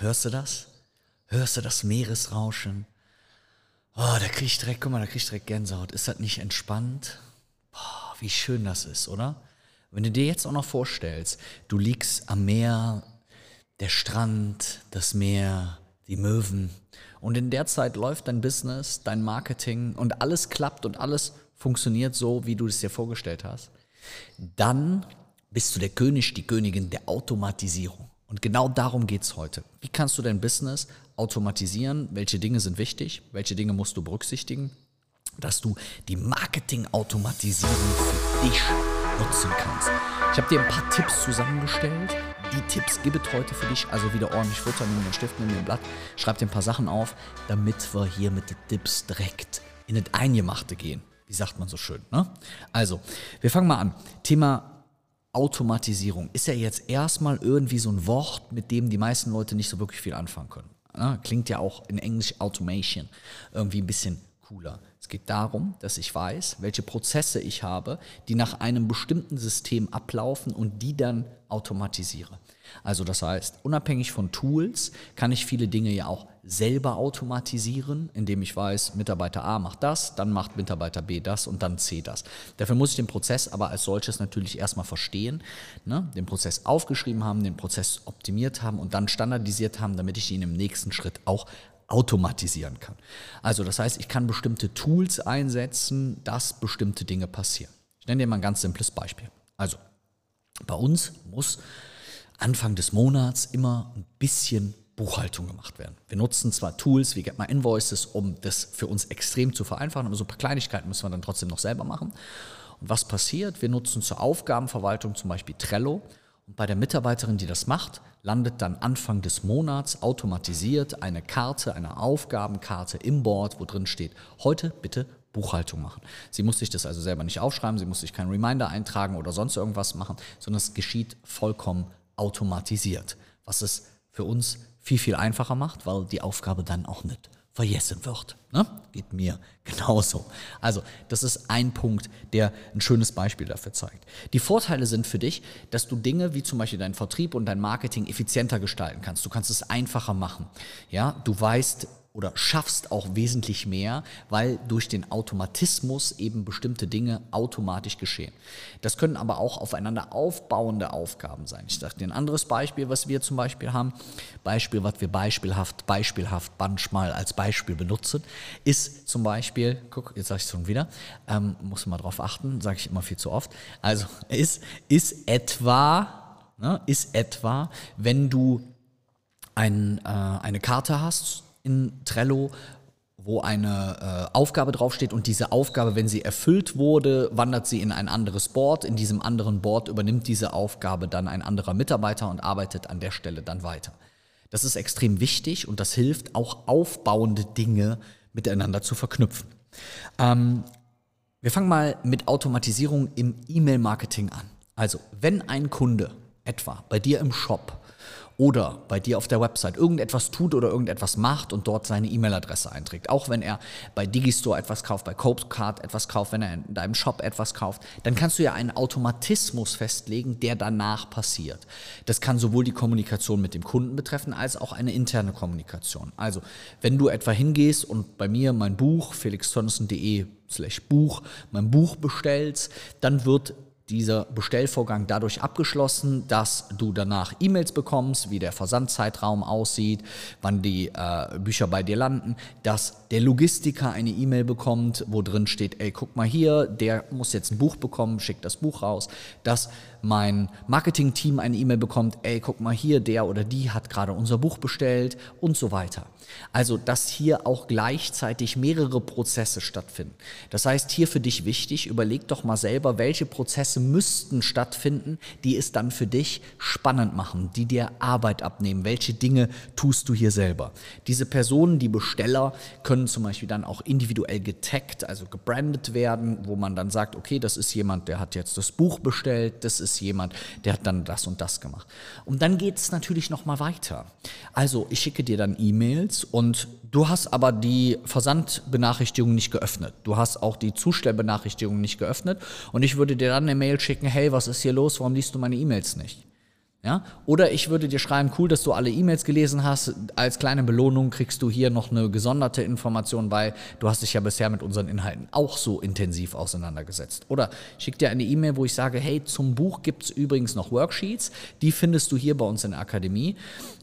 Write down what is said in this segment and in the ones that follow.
hörst du das? Hörst du das Meeresrauschen? Oh, da krieg ich direkt, guck mal, da krieg ich direkt Gänsehaut. Ist das nicht entspannt? Boah, wie schön das ist, oder? Wenn du dir jetzt auch noch vorstellst, du liegst am Meer, der Strand, das Meer, die Möwen. Und in der Zeit läuft dein Business, dein Marketing und alles klappt und alles funktioniert so, wie du es dir vorgestellt hast. Dann bist du der König, die Königin der Automatisierung. Und genau darum geht es heute. Wie kannst du dein Business automatisieren? Welche Dinge sind wichtig? Welche Dinge musst du berücksichtigen? Dass du die Marketing-Automatisierung für dich nutzen kannst. Ich habe dir ein paar Tipps zusammengestellt. Die Tipps gibt heute für dich. Also wieder ordentlich Futter, nimm den Stift, nimm den Blatt, schreib dir ein paar Sachen auf, damit wir hier mit den Tipps direkt in das Eingemachte gehen. Wie sagt man so schön, ne? Also, wir fangen mal an. Thema Automatisierung ist ja jetzt erstmal irgendwie so ein Wort, mit dem die meisten Leute nicht so wirklich viel anfangen können. Ne? Klingt ja auch in Englisch Automation irgendwie ein bisschen cooler. Es geht darum, dass ich weiß, welche Prozesse ich habe, die nach einem bestimmten System ablaufen und die dann automatisiere. Also das heißt, unabhängig von Tools kann ich viele Dinge ja auch selber automatisieren, indem ich weiß, Mitarbeiter A macht das, dann macht Mitarbeiter B das und dann C das. Dafür muss ich den Prozess aber als solches natürlich erstmal verstehen, ne? den Prozess aufgeschrieben haben, den Prozess optimiert haben und dann standardisiert haben, damit ich ihn im nächsten Schritt auch automatisieren kann. Also das heißt, ich kann bestimmte Tools einsetzen, dass bestimmte Dinge passieren. Ich nenne dir mal ein ganz simples Beispiel. Also bei uns muss Anfang des Monats immer ein bisschen Buchhaltung gemacht werden. Wir nutzen zwar Tools wie Get My Invoices, um das für uns extrem zu vereinfachen, aber so ein paar Kleinigkeiten müssen wir dann trotzdem noch selber machen. Und was passiert? Wir nutzen zur Aufgabenverwaltung zum Beispiel Trello und bei der Mitarbeiterin, die das macht, landet dann Anfang des Monats automatisiert eine Karte, eine Aufgabenkarte im Board, wo drin steht, heute bitte Buchhaltung machen. Sie muss sich das also selber nicht aufschreiben, sie muss sich keinen Reminder eintragen oder sonst irgendwas machen, sondern es geschieht vollkommen automatisiert, was es für uns viel, viel einfacher macht, weil die Aufgabe dann auch nicht vergessen wird. Ne? Geht mir genauso. Also, das ist ein Punkt, der ein schönes Beispiel dafür zeigt. Die Vorteile sind für dich, dass du Dinge wie zum Beispiel deinen Vertrieb und dein Marketing effizienter gestalten kannst. Du kannst es einfacher machen. Ja, du weißt, oder schaffst auch wesentlich mehr, weil durch den Automatismus eben bestimmte Dinge automatisch geschehen. Das können aber auch aufeinander aufbauende Aufgaben sein. Ich sage dir ein anderes Beispiel, was wir zum Beispiel haben. Beispiel, was wir beispielhaft, beispielhaft manchmal als Beispiel benutzen, ist zum Beispiel, guck, jetzt sage ich es schon wieder, ähm, muss man darauf achten, sage ich immer viel zu oft. Also ist, ist etwa, ne, ist etwa, wenn du ein, äh, eine Karte hast, in Trello, wo eine äh, Aufgabe draufsteht und diese Aufgabe, wenn sie erfüllt wurde, wandert sie in ein anderes Board. In diesem anderen Board übernimmt diese Aufgabe dann ein anderer Mitarbeiter und arbeitet an der Stelle dann weiter. Das ist extrem wichtig und das hilft auch aufbauende Dinge miteinander zu verknüpfen. Ähm, wir fangen mal mit Automatisierung im E-Mail-Marketing an. Also, wenn ein Kunde etwa bei dir im Shop oder bei dir auf der Website irgendetwas tut oder irgendetwas macht und dort seine E-Mail-Adresse einträgt. Auch wenn er bei Digistore etwas kauft, bei Copecard etwas kauft, wenn er in deinem Shop etwas kauft, dann kannst du ja einen Automatismus festlegen, der danach passiert. Das kann sowohl die Kommunikation mit dem Kunden betreffen, als auch eine interne Kommunikation. Also, wenn du etwa hingehst und bei mir mein Buch, felixtonnissen.de slash Buch, mein Buch bestellst, dann wird dieser Bestellvorgang dadurch abgeschlossen, dass du danach E-Mails bekommst, wie der Versandzeitraum aussieht, wann die äh, Bücher bei dir landen, dass der Logistiker eine E-Mail bekommt, wo drin steht, ey, guck mal hier, der muss jetzt ein Buch bekommen, schickt das Buch raus, dass mein Marketing-Team eine E-Mail bekommt, ey, guck mal hier, der oder die hat gerade unser Buch bestellt und so weiter. Also, dass hier auch gleichzeitig mehrere Prozesse stattfinden. Das heißt, hier für dich wichtig, überleg doch mal selber, welche Prozesse müssten stattfinden, die es dann für dich spannend machen, die dir Arbeit abnehmen. Welche Dinge tust du hier selber? Diese Personen, die Besteller, können zum Beispiel dann auch individuell getaggt, also gebrandet werden, wo man dann sagt, okay, das ist jemand, der hat jetzt das Buch bestellt, das ist jemand, der hat dann das und das gemacht. Und dann geht es natürlich noch mal weiter. Also, ich schicke dir dann E-Mails und du hast aber die Versandbenachrichtigung nicht geöffnet. Du hast auch die Zustellbenachrichtigung nicht geöffnet und ich würde dir dann eine Mail schicken, hey, was ist hier los? Warum liest du meine E-Mails nicht? Ja? Oder ich würde dir schreiben, cool, dass du alle E-Mails gelesen hast. Als kleine Belohnung kriegst du hier noch eine gesonderte Information bei. Du hast dich ja bisher mit unseren Inhalten auch so intensiv auseinandergesetzt. Oder ich schicke dir eine E-Mail, wo ich sage, hey, zum Buch gibt es übrigens noch Worksheets. Die findest du hier bei uns in der Akademie.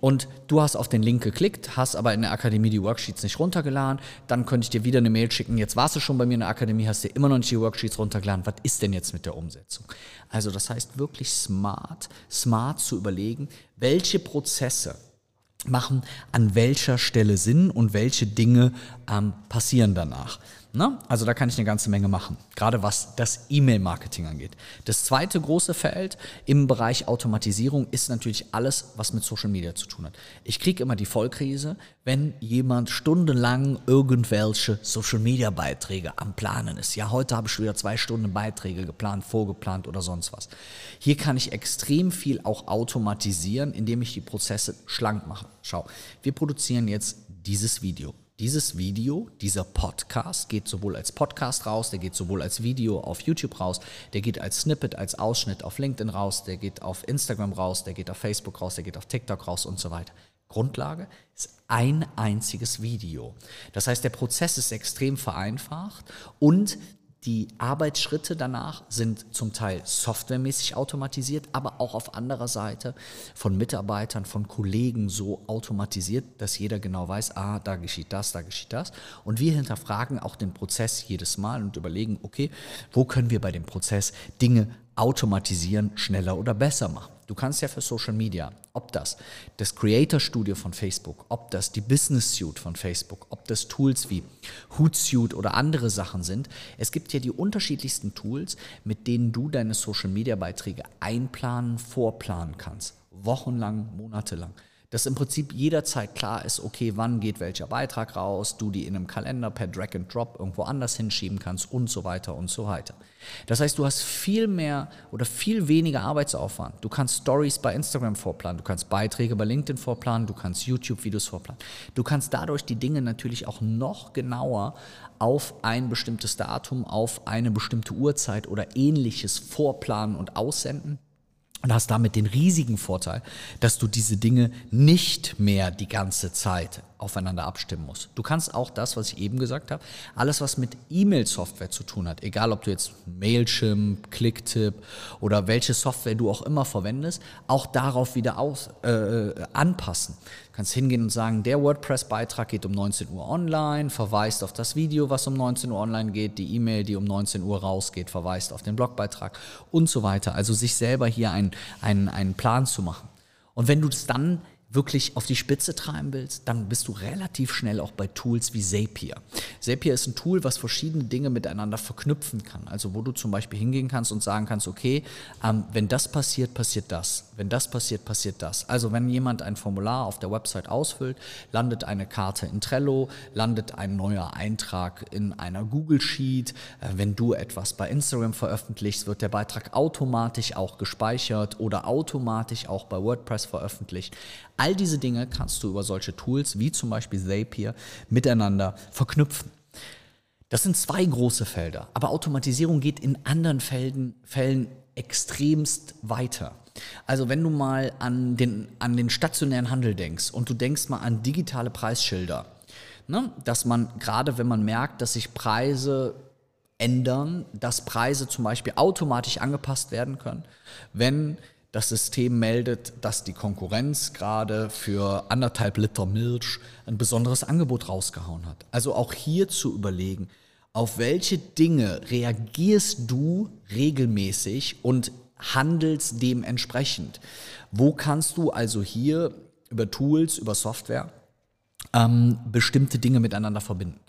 Und du hast auf den Link geklickt, hast aber in der Akademie die Worksheets nicht runtergeladen. Dann könnte ich dir wieder eine Mail schicken. Jetzt warst du schon bei mir in der Akademie, hast dir immer noch nicht die Worksheets runtergeladen. Was ist denn jetzt mit der Umsetzung? Also das heißt wirklich smart, smart zu überlegen, welche Prozesse machen an welcher Stelle Sinn und welche Dinge ähm, passieren danach. Ne? Also da kann ich eine ganze Menge machen, gerade was das E-Mail-Marketing angeht. Das zweite große Feld im Bereich Automatisierung ist natürlich alles, was mit Social Media zu tun hat. Ich kriege immer die Vollkrise, wenn jemand stundenlang irgendwelche Social Media-Beiträge am Planen ist. Ja, heute habe ich schon wieder zwei Stunden Beiträge geplant, vorgeplant oder sonst was. Hier kann ich extrem viel auch automatisieren, indem ich die Prozesse schlank mache. Schau, wir produzieren jetzt dieses Video dieses Video, dieser Podcast geht sowohl als Podcast raus, der geht sowohl als Video auf YouTube raus, der geht als Snippet, als Ausschnitt auf LinkedIn raus, der geht auf Instagram raus, der geht auf Facebook raus, der geht auf TikTok raus und so weiter. Grundlage ist ein einziges Video. Das heißt, der Prozess ist extrem vereinfacht und die Arbeitsschritte danach sind zum Teil softwaremäßig automatisiert, aber auch auf anderer Seite von Mitarbeitern, von Kollegen so automatisiert, dass jeder genau weiß, ah, da geschieht das, da geschieht das. Und wir hinterfragen auch den Prozess jedes Mal und überlegen, okay, wo können wir bei dem Prozess Dinge automatisieren, schneller oder besser machen. Du kannst ja für Social Media, ob das das Creator Studio von Facebook, ob das die Business Suite von Facebook, ob das Tools wie Hootsuite oder andere Sachen sind, es gibt ja die unterschiedlichsten Tools, mit denen du deine Social Media Beiträge einplanen, vorplanen kannst. Wochenlang, monatelang dass im Prinzip jederzeit klar ist, okay, wann geht welcher Beitrag raus, du die in einem Kalender per Drag and Drop irgendwo anders hinschieben kannst und so weiter und so weiter. Das heißt, du hast viel mehr oder viel weniger Arbeitsaufwand. Du kannst Stories bei Instagram vorplanen, du kannst Beiträge bei LinkedIn vorplanen, du kannst YouTube-Videos vorplanen. Du kannst dadurch die Dinge natürlich auch noch genauer auf ein bestimmtes Datum, auf eine bestimmte Uhrzeit oder ähnliches vorplanen und aussenden und hast damit den riesigen Vorteil, dass du diese Dinge nicht mehr die ganze Zeit aufeinander abstimmen musst. Du kannst auch das, was ich eben gesagt habe, alles, was mit E-Mail-Software zu tun hat, egal ob du jetzt Mailchimp, Clicktip oder welche Software du auch immer verwendest, auch darauf wieder aus, äh, anpassen. Du kannst hingehen und sagen, der WordPress-Beitrag geht um 19 Uhr online, verweist auf das Video, was um 19 Uhr online geht, die E-Mail, die um 19 Uhr rausgeht, verweist auf den Blogbeitrag und so weiter. Also sich selber hier einen, einen, einen Plan zu machen. Und wenn du es dann wirklich auf die Spitze treiben willst, dann bist du relativ schnell auch bei Tools wie Zapier. Zapier ist ein Tool, was verschiedene Dinge miteinander verknüpfen kann. Also wo du zum Beispiel hingehen kannst und sagen kannst, okay, ähm, wenn das passiert, passiert das. Wenn das passiert, passiert das. Also wenn jemand ein Formular auf der Website ausfüllt, landet eine Karte in Trello, landet ein neuer Eintrag in einer Google Sheet. Äh, wenn du etwas bei Instagram veröffentlichst, wird der Beitrag automatisch auch gespeichert oder automatisch auch bei WordPress veröffentlicht. All diese Dinge kannst du über solche Tools wie zum Beispiel Zapier miteinander verknüpfen. Das sind zwei große Felder, aber Automatisierung geht in anderen Fällen, Fällen extremst weiter. Also wenn du mal an den, an den stationären Handel denkst und du denkst mal an digitale Preisschilder, ne, dass man gerade wenn man merkt, dass sich Preise ändern, dass Preise zum Beispiel automatisch angepasst werden können, wenn das System meldet, dass die Konkurrenz gerade für anderthalb Liter Milch ein besonderes Angebot rausgehauen hat. Also auch hier zu überlegen, auf welche Dinge reagierst du regelmäßig und handelst dementsprechend. Wo kannst du also hier über Tools, über Software ähm, bestimmte Dinge miteinander verbinden.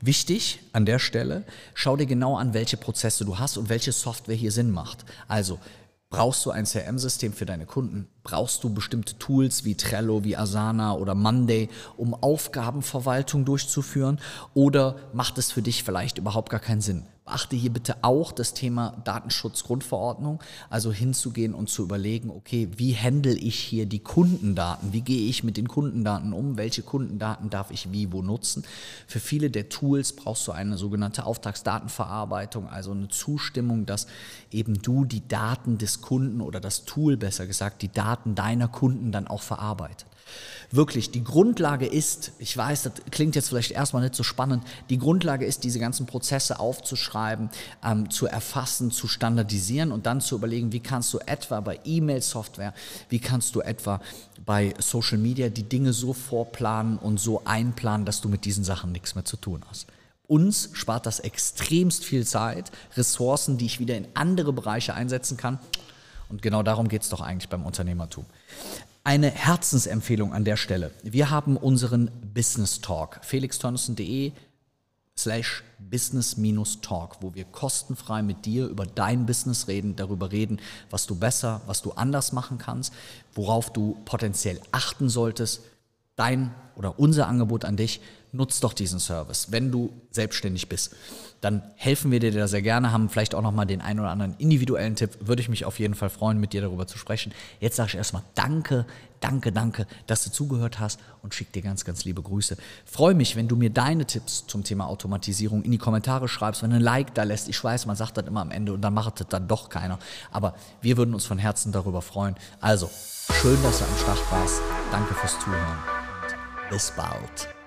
Wichtig an der Stelle, schau dir genau an, welche Prozesse du hast und welche Software hier Sinn macht. Also Brauchst du ein CRM-System für deine Kunden? Brauchst du bestimmte Tools wie Trello, wie Asana oder Monday, um Aufgabenverwaltung durchzuführen? Oder macht es für dich vielleicht überhaupt gar keinen Sinn? Achte hier bitte auch das Thema Datenschutzgrundverordnung, also hinzugehen und zu überlegen, okay, wie handle ich hier die Kundendaten? Wie gehe ich mit den Kundendaten um? Welche Kundendaten darf ich wie wo nutzen? Für viele der Tools brauchst du eine sogenannte Auftragsdatenverarbeitung, also eine Zustimmung, dass eben du die Daten des Kunden oder das Tool besser gesagt, die Daten deiner Kunden dann auch verarbeitet. Wirklich, die Grundlage ist, ich weiß, das klingt jetzt vielleicht erstmal nicht so spannend, die Grundlage ist, diese ganzen Prozesse aufzuschreiben, ähm, zu erfassen, zu standardisieren und dann zu überlegen, wie kannst du etwa bei E-Mail-Software, wie kannst du etwa bei Social Media die Dinge so vorplanen und so einplanen, dass du mit diesen Sachen nichts mehr zu tun hast. Uns spart das extremst viel Zeit, Ressourcen, die ich wieder in andere Bereiche einsetzen kann. Und genau darum geht es doch eigentlich beim Unternehmertum eine Herzensempfehlung an der Stelle. Wir haben unseren Business Talk, felixtörnissen.de slash business-talk, wo wir kostenfrei mit dir über dein Business reden, darüber reden, was du besser, was du anders machen kannst, worauf du potenziell achten solltest. Dein oder unser Angebot an dich, nutz doch diesen Service, wenn du selbstständig bist. Dann helfen wir dir da sehr gerne, haben vielleicht auch nochmal den einen oder anderen individuellen Tipp. Würde ich mich auf jeden Fall freuen, mit dir darüber zu sprechen. Jetzt sage ich erstmal Danke, danke, danke, dass du zugehört hast und schick dir ganz, ganz liebe Grüße. Freue mich, wenn du mir deine Tipps zum Thema Automatisierung in die Kommentare schreibst, wenn du ein Like da lässt. Ich weiß, man sagt das immer am Ende und dann macht das dann doch keiner. Aber wir würden uns von Herzen darüber freuen. Also, schön, dass du am Start warst. Danke fürs Zuhören. Bis bald.